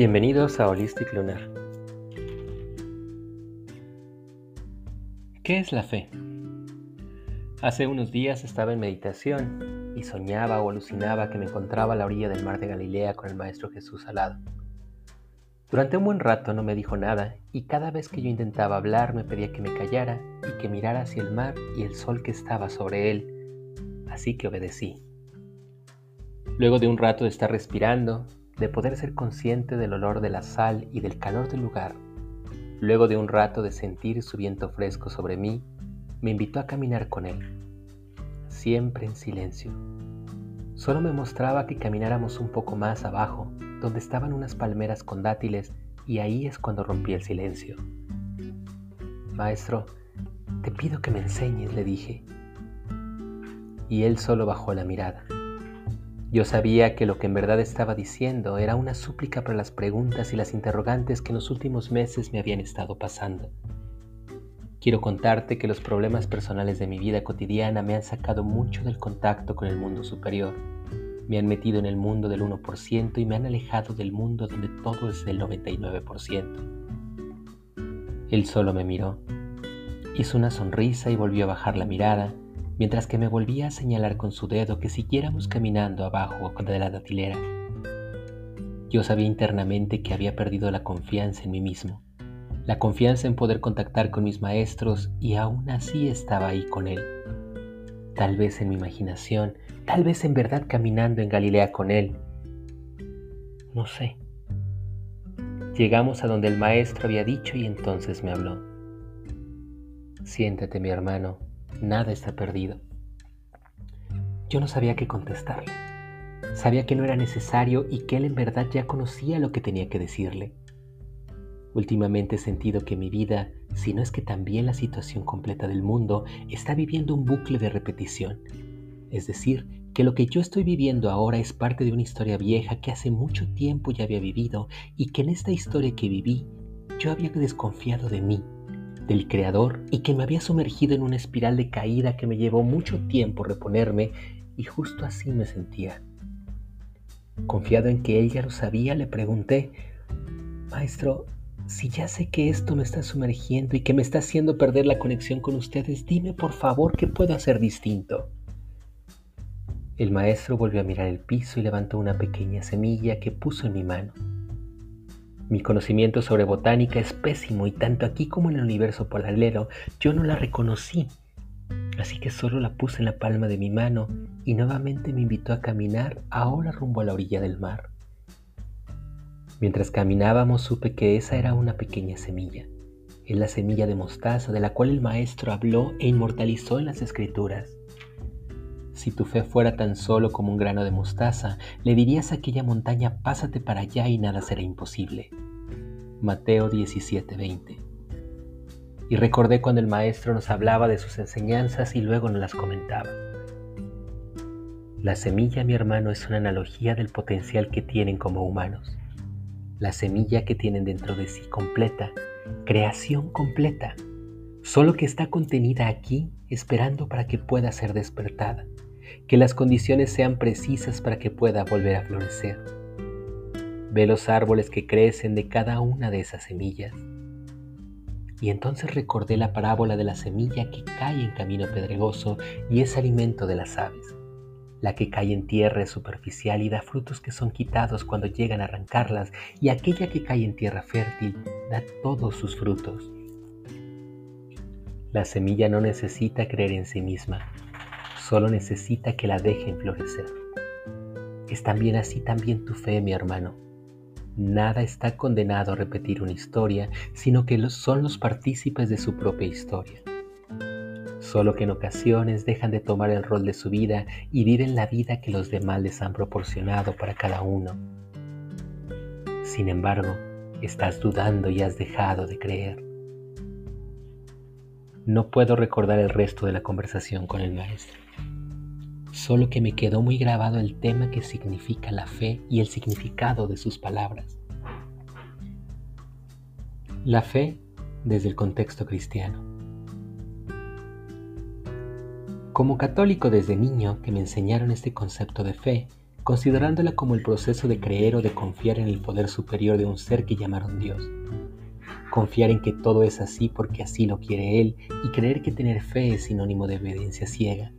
Bienvenidos a Holistic Lunar. ¿Qué es la fe? Hace unos días estaba en meditación y soñaba o alucinaba que me encontraba a la orilla del mar de Galilea con el Maestro Jesús al lado. Durante un buen rato no me dijo nada y cada vez que yo intentaba hablar me pedía que me callara y que mirara hacia el mar y el sol que estaba sobre él, así que obedecí. Luego de un rato de estar respirando, de poder ser consciente del olor de la sal y del calor del lugar, luego de un rato de sentir su viento fresco sobre mí, me invitó a caminar con él, siempre en silencio. Solo me mostraba que camináramos un poco más abajo, donde estaban unas palmeras con dátiles, y ahí es cuando rompí el silencio. Maestro, te pido que me enseñes, le dije. Y él solo bajó la mirada. Yo sabía que lo que en verdad estaba diciendo era una súplica para las preguntas y las interrogantes que en los últimos meses me habían estado pasando. Quiero contarte que los problemas personales de mi vida cotidiana me han sacado mucho del contacto con el mundo superior. Me han metido en el mundo del 1% y me han alejado del mundo donde todo es del 99%. Él solo me miró. Hizo una sonrisa y volvió a bajar la mirada mientras que me volvía a señalar con su dedo que siguiéramos caminando abajo de la datilera. Yo sabía internamente que había perdido la confianza en mí mismo, la confianza en poder contactar con mis maestros y aún así estaba ahí con él. Tal vez en mi imaginación, tal vez en verdad caminando en Galilea con él. No sé. Llegamos a donde el maestro había dicho y entonces me habló. Siéntate, mi hermano, nada está perdido. Yo no sabía qué contestarle. Sabía que no era necesario y que él en verdad ya conocía lo que tenía que decirle. Últimamente he sentido que mi vida, si no es que también la situación completa del mundo, está viviendo un bucle de repetición. Es decir, que lo que yo estoy viviendo ahora es parte de una historia vieja que hace mucho tiempo ya había vivido y que en esta historia que viví yo había desconfiado de mí del Creador y que me había sumergido en una espiral de caída que me llevó mucho tiempo reponerme y justo así me sentía. Confiado en que él ya lo sabía, le pregunté, Maestro, si ya sé que esto me está sumergiendo y que me está haciendo perder la conexión con ustedes, dime por favor qué puedo hacer distinto. El maestro volvió a mirar el piso y levantó una pequeña semilla que puso en mi mano. Mi conocimiento sobre botánica es pésimo y tanto aquí como en el universo paralelo yo no la reconocí. Así que solo la puse en la palma de mi mano y nuevamente me invitó a caminar ahora rumbo a la orilla del mar. Mientras caminábamos supe que esa era una pequeña semilla. Es la semilla de mostaza de la cual el maestro habló e inmortalizó en las escrituras. Si tu fe fuera tan solo como un grano de mostaza, le dirías a aquella montaña, pásate para allá y nada será imposible. Mateo 17:20. Y recordé cuando el maestro nos hablaba de sus enseñanzas y luego nos las comentaba. La semilla, mi hermano, es una analogía del potencial que tienen como humanos. La semilla que tienen dentro de sí completa, creación completa, solo que está contenida aquí esperando para que pueda ser despertada que las condiciones sean precisas para que pueda volver a florecer. Ve los árboles que crecen de cada una de esas semillas. Y entonces recordé la parábola de la semilla que cae en camino pedregoso y es alimento de las aves. La que cae en tierra es superficial y da frutos que son quitados cuando llegan a arrancarlas, y aquella que cae en tierra fértil da todos sus frutos. La semilla no necesita creer en sí misma, Solo necesita que la dejen florecer. Es también así también tu fe, mi hermano. Nada está condenado a repetir una historia, sino que son los partícipes de su propia historia. Solo que en ocasiones dejan de tomar el rol de su vida y viven la vida que los demás les han proporcionado para cada uno. Sin embargo, estás dudando y has dejado de creer. No puedo recordar el resto de la conversación con el maestro solo que me quedó muy grabado el tema que significa la fe y el significado de sus palabras. La fe desde el contexto cristiano. Como católico desde niño que me enseñaron este concepto de fe, considerándola como el proceso de creer o de confiar en el poder superior de un ser que llamaron Dios. Confiar en que todo es así porque así lo quiere Él y creer que tener fe es sinónimo de obediencia ciega,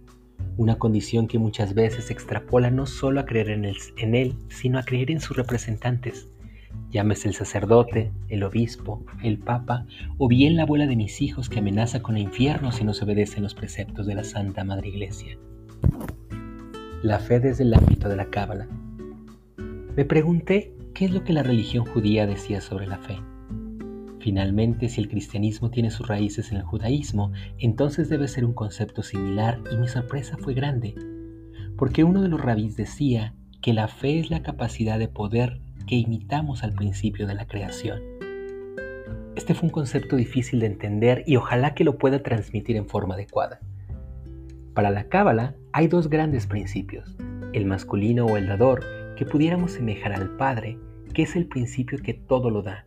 una condición que muchas veces extrapola no solo a creer en en él, sino a creer en sus representantes, llámese el sacerdote, el obispo, el papa o bien la abuela de mis hijos que amenaza con el infierno si no se obedecen los preceptos de la Santa Madre Iglesia. La fe desde el ámbito de la Cábala. Me pregunté qué es lo que la religión judía decía sobre la fe. Finalmente, si el cristianismo tiene sus raíces en el judaísmo, entonces debe ser un concepto similar y mi sorpresa fue grande, porque uno de los rabís decía que la fe es la capacidad de poder que imitamos al principio de la creación. Este fue un concepto difícil de entender y ojalá que lo pueda transmitir en forma adecuada. Para la Cábala hay dos grandes principios, el masculino o el dador, que pudiéramos semejar al Padre, que es el principio que todo lo da,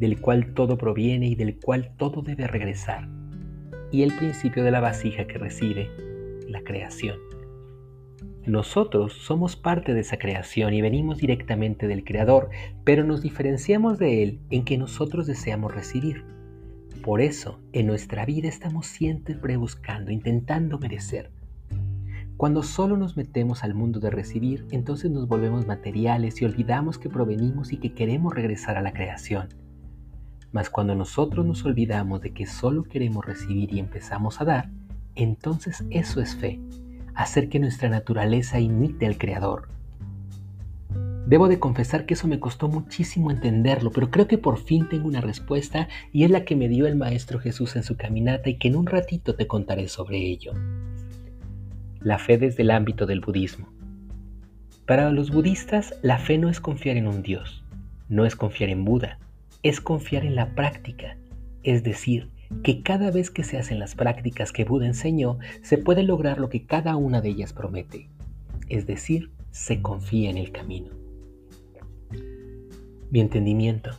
del cual todo proviene y del cual todo debe regresar, y el principio de la vasija que recibe, la creación. Nosotros somos parte de esa creación y venimos directamente del Creador, pero nos diferenciamos de Él en que nosotros deseamos recibir. Por eso, en nuestra vida estamos siempre buscando, intentando merecer. Cuando solo nos metemos al mundo de recibir, entonces nos volvemos materiales y olvidamos que provenimos y que queremos regresar a la creación. Mas cuando nosotros nos olvidamos de que solo queremos recibir y empezamos a dar, entonces eso es fe, hacer que nuestra naturaleza imite al Creador. Debo de confesar que eso me costó muchísimo entenderlo, pero creo que por fin tengo una respuesta y es la que me dio el Maestro Jesús en su caminata y que en un ratito te contaré sobre ello. La fe desde el ámbito del budismo. Para los budistas, la fe no es confiar en un Dios, no es confiar en Buda, es confiar en la práctica, es decir, que cada vez que se hacen las prácticas que Buda enseñó, se puede lograr lo que cada una de ellas promete, es decir, se confía en el camino. Mi entendimiento.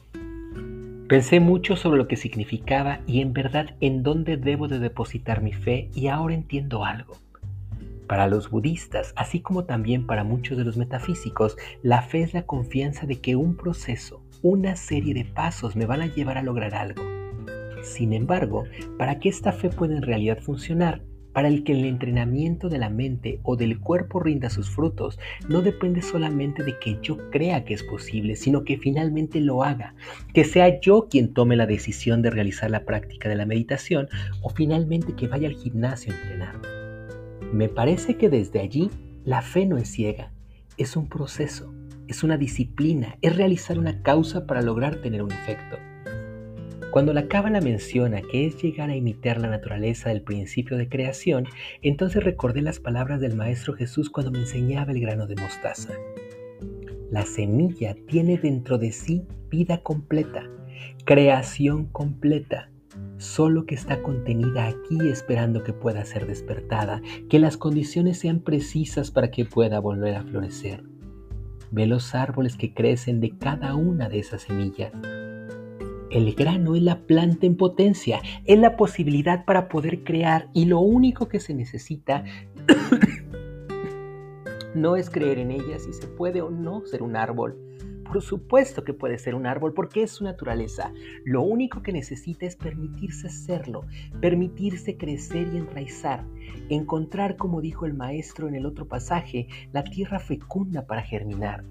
Pensé mucho sobre lo que significaba y en verdad en dónde debo de depositar mi fe y ahora entiendo algo. Para los budistas, así como también para muchos de los metafísicos, la fe es la confianza de que un proceso, una serie de pasos me van a llevar a lograr algo. Sin embargo, para que esta fe pueda en realidad funcionar, para el que el entrenamiento de la mente o del cuerpo rinda sus frutos, no depende solamente de que yo crea que es posible, sino que finalmente lo haga, que sea yo quien tome la decisión de realizar la práctica de la meditación o finalmente que vaya al gimnasio a entrenar. Me parece que desde allí la fe no es ciega, es un proceso, es una disciplina, es realizar una causa para lograr tener un efecto. Cuando la Cábala menciona que es llegar a imitar la naturaleza del principio de creación, entonces recordé las palabras del Maestro Jesús cuando me enseñaba el grano de mostaza. La semilla tiene dentro de sí vida completa, creación completa, solo que está contenida aquí esperando que pueda ser despertada, que las condiciones sean precisas para que pueda volver a florecer. Ve los árboles que crecen de cada una de esas semillas. El grano es la planta en potencia, es la posibilidad para poder crear y lo único que se necesita no es creer en ella si se puede o no ser un árbol. Por supuesto que puede ser un árbol porque es su naturaleza. Lo único que necesita es permitirse serlo, permitirse crecer y enraizar, encontrar, como dijo el maestro en el otro pasaje, la tierra fecunda para germinar.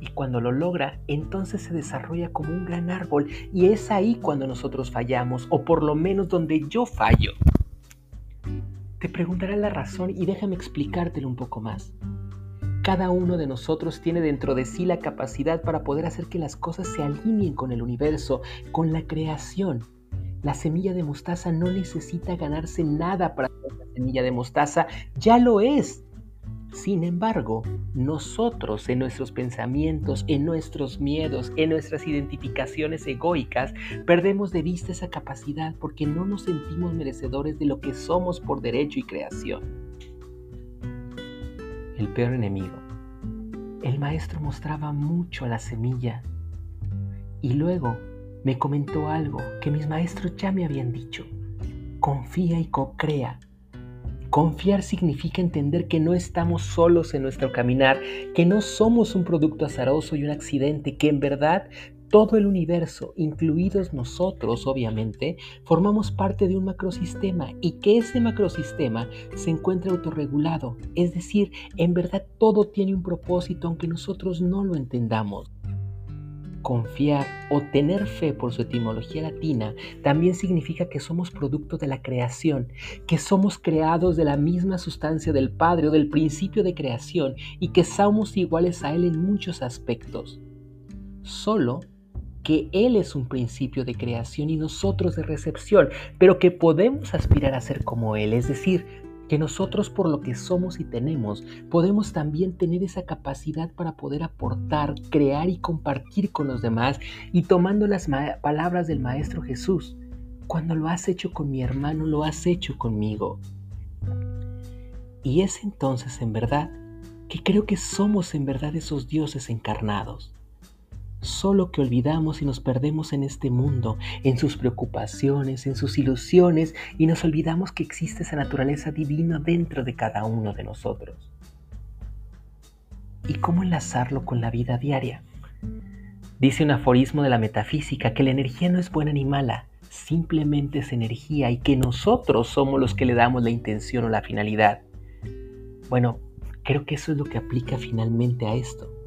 Y cuando lo logra, entonces se desarrolla como un gran árbol y es ahí cuando nosotros fallamos, o por lo menos donde yo fallo. Te preguntará la razón y déjame explicártelo un poco más. Cada uno de nosotros tiene dentro de sí la capacidad para poder hacer que las cosas se alineen con el universo, con la creación. La semilla de mostaza no necesita ganarse nada para ser la semilla de mostaza, ya lo es. Sin embargo, nosotros en nuestros pensamientos, en nuestros miedos, en nuestras identificaciones egoicas, perdemos de vista esa capacidad porque no nos sentimos merecedores de lo que somos por derecho y creación el peor enemigo. El maestro mostraba mucho a la semilla y luego me comentó algo que mis maestros ya me habían dicho. Confía y co-crea. Confiar significa entender que no estamos solos en nuestro caminar, que no somos un producto azaroso y un accidente, que en verdad todo el universo, incluidos nosotros obviamente, formamos parte de un macrosistema y que ese macrosistema se encuentra autorregulado. Es decir, en verdad todo tiene un propósito aunque nosotros no lo entendamos. Confiar o tener fe por su etimología latina también significa que somos producto de la creación, que somos creados de la misma sustancia del Padre o del principio de creación y que somos iguales a Él en muchos aspectos. Solo que Él es un principio de creación y nosotros de recepción, pero que podemos aspirar a ser como Él, es decir, que nosotros por lo que somos y tenemos, podemos también tener esa capacidad para poder aportar, crear y compartir con los demás. Y tomando las palabras del Maestro Jesús, cuando lo has hecho con mi hermano, lo has hecho conmigo. Y es entonces en verdad que creo que somos en verdad esos dioses encarnados solo que olvidamos y nos perdemos en este mundo, en sus preocupaciones, en sus ilusiones, y nos olvidamos que existe esa naturaleza divina dentro de cada uno de nosotros. ¿Y cómo enlazarlo con la vida diaria? Dice un aforismo de la metafísica que la energía no es buena ni mala, simplemente es energía y que nosotros somos los que le damos la intención o la finalidad. Bueno, creo que eso es lo que aplica finalmente a esto.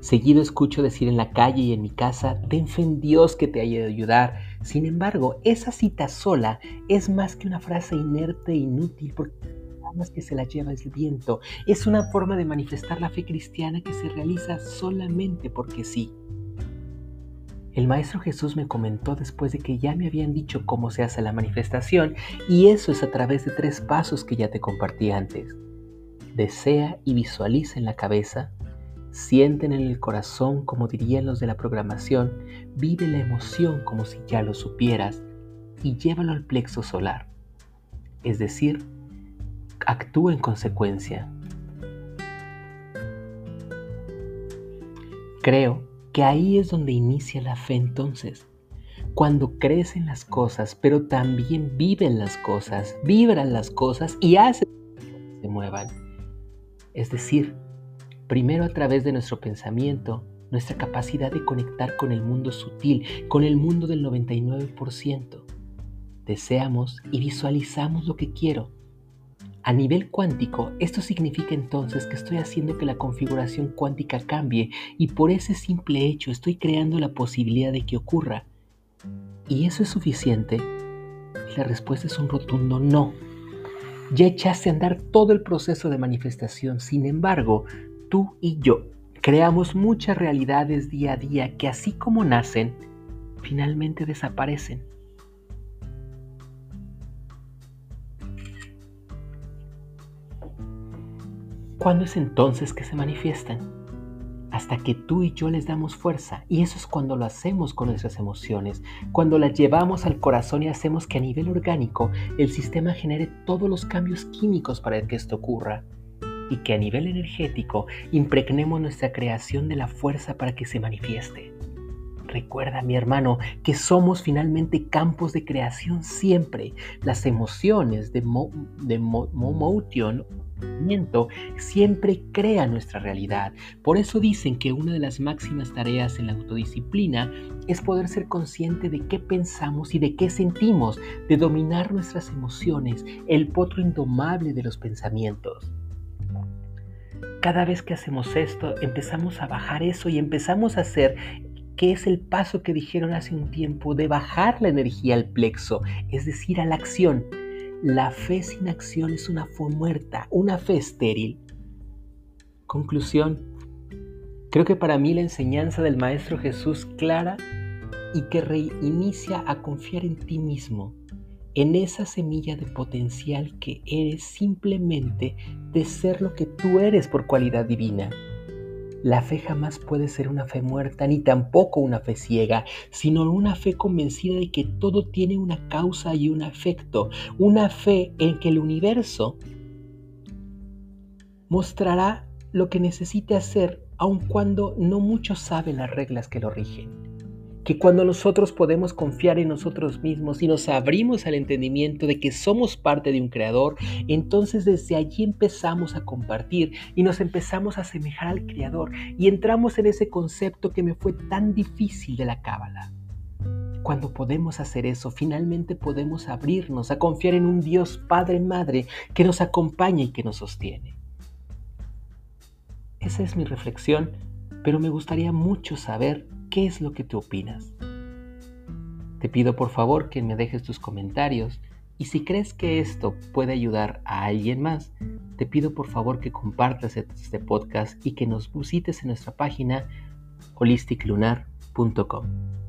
Seguido escucho decir en la calle y en mi casa, ten fe en Dios que te haya de ayudar. Sin embargo, esa cita sola es más que una frase inerte e inútil porque más que se la lleva el viento. Es una forma de manifestar la fe cristiana que se realiza solamente porque sí. El Maestro Jesús me comentó después de que ya me habían dicho cómo se hace la manifestación y eso es a través de tres pasos que ya te compartí antes. Desea y visualiza en la cabeza, Sienten en el corazón, como dirían los de la programación, vive la emoción como si ya lo supieras y llévalo al plexo solar. Es decir, actúa en consecuencia. Creo que ahí es donde inicia la fe entonces. Cuando crecen las cosas, pero también viven las cosas, vibran las cosas y hacen que se muevan. Es decir, primero a través de nuestro pensamiento, nuestra capacidad de conectar con el mundo sutil, con el mundo del 99%. Deseamos y visualizamos lo que quiero. A nivel cuántico, esto significa entonces que estoy haciendo que la configuración cuántica cambie y por ese simple hecho estoy creando la posibilidad de que ocurra. ¿Y eso es suficiente? La respuesta es un rotundo no. Ya echaste a andar todo el proceso de manifestación, sin embargo, tú y yo creamos muchas realidades día a día que así como nacen, finalmente desaparecen. ¿Cuándo es entonces que se manifiestan? Hasta que tú y yo les damos fuerza. Y eso es cuando lo hacemos con nuestras emociones, cuando las llevamos al corazón y hacemos que a nivel orgánico el sistema genere todos los cambios químicos para que esto ocurra y que a nivel energético impregnemos nuestra creación de la fuerza para que se manifieste. Recuerda, mi hermano, que somos finalmente campos de creación siempre. Las emociones de, de motion siempre crean nuestra realidad. Por eso dicen que una de las máximas tareas en la autodisciplina es poder ser consciente de qué pensamos y de qué sentimos, de dominar nuestras emociones, el potro indomable de los pensamientos. Cada vez que hacemos esto, empezamos a bajar eso y empezamos a hacer que es el paso que dijeron hace un tiempo de bajar la energía al plexo, es decir, a la acción. La fe sin acción es una fe muerta, una fe estéril. Conclusión. Creo que para mí la enseñanza del Maestro Jesús clara y que reinicia a confiar en ti mismo, en esa semilla de potencial que eres simplemente de ser lo que tú eres por cualidad divina. La fe jamás puede ser una fe muerta ni tampoco una fe ciega, sino una fe convencida de que todo tiene una causa y un efecto, una fe en que el universo mostrará lo que necesite hacer aun cuando no muchos saben las reglas que lo rigen. Que cuando nosotros podemos confiar en nosotros mismos y nos abrimos al entendimiento de que somos parte de un creador, entonces desde allí empezamos a compartir y nos empezamos a asemejar al creador y entramos en ese concepto que me fue tan difícil de la cábala. Cuando podemos hacer eso, finalmente podemos abrirnos a confiar en un Dios Padre Madre que nos acompaña y que nos sostiene. Esa es mi reflexión, pero me gustaría mucho saber qué es lo que tú opinas. Te pido por favor que me dejes tus comentarios y si crees que esto puede ayudar a alguien más, te pido por favor que compartas este podcast y que nos visites en nuestra página holisticlunar.com.